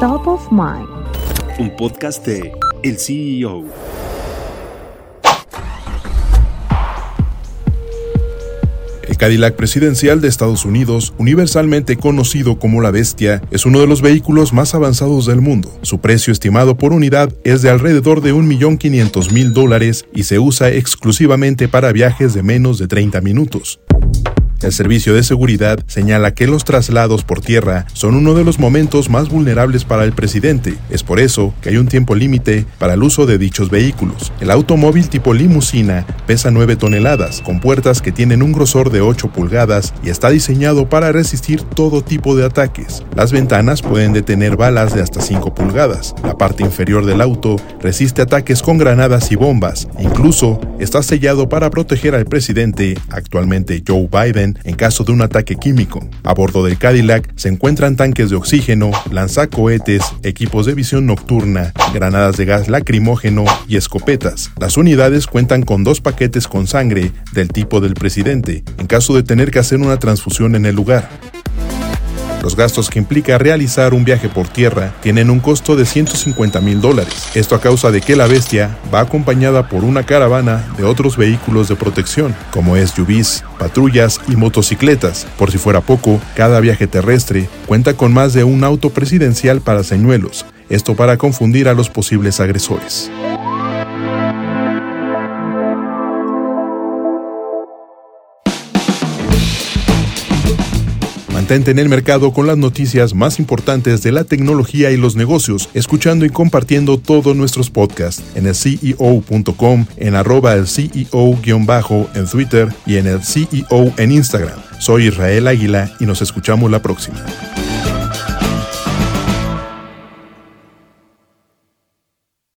Top of Mind. Un podcast de El CEO. El Cadillac presidencial de Estados Unidos, universalmente conocido como la Bestia, es uno de los vehículos más avanzados del mundo. Su precio estimado por unidad es de alrededor de 1.500.000 dólares y se usa exclusivamente para viajes de menos de 30 minutos. El Servicio de Seguridad señala que los traslados por tierra son uno de los momentos más vulnerables para el presidente. Es por eso que hay un tiempo límite para el uso de dichos vehículos. El automóvil tipo limusina pesa 9 toneladas, con puertas que tienen un grosor de 8 pulgadas y está diseñado para resistir todo tipo de ataques. Las ventanas pueden detener balas de hasta 5 pulgadas. La parte inferior del auto resiste ataques con granadas y bombas. Incluso está sellado para proteger al presidente, actualmente Joe Biden, en caso de un ataque químico. A bordo del Cadillac se encuentran tanques de oxígeno, lanzacohetes, equipos de visión nocturna, granadas de gas lacrimógeno y escopetas. Las unidades cuentan con dos paquetes con sangre del tipo del presidente, en caso de tener que hacer una transfusión en el lugar. Los gastos que implica realizar un viaje por tierra tienen un costo de 150 mil dólares. Esto a causa de que la bestia va acompañada por una caravana de otros vehículos de protección, como SUVs, patrullas y motocicletas. Por si fuera poco, cada viaje terrestre cuenta con más de un auto presidencial para señuelos, esto para confundir a los posibles agresores. Mantente en el mercado con las noticias más importantes de la tecnología y los negocios, escuchando y compartiendo todos nuestros podcasts en el CEO.com, en arroba el CEO- en Twitter y en el CEO en Instagram. Soy Israel Águila y nos escuchamos la próxima.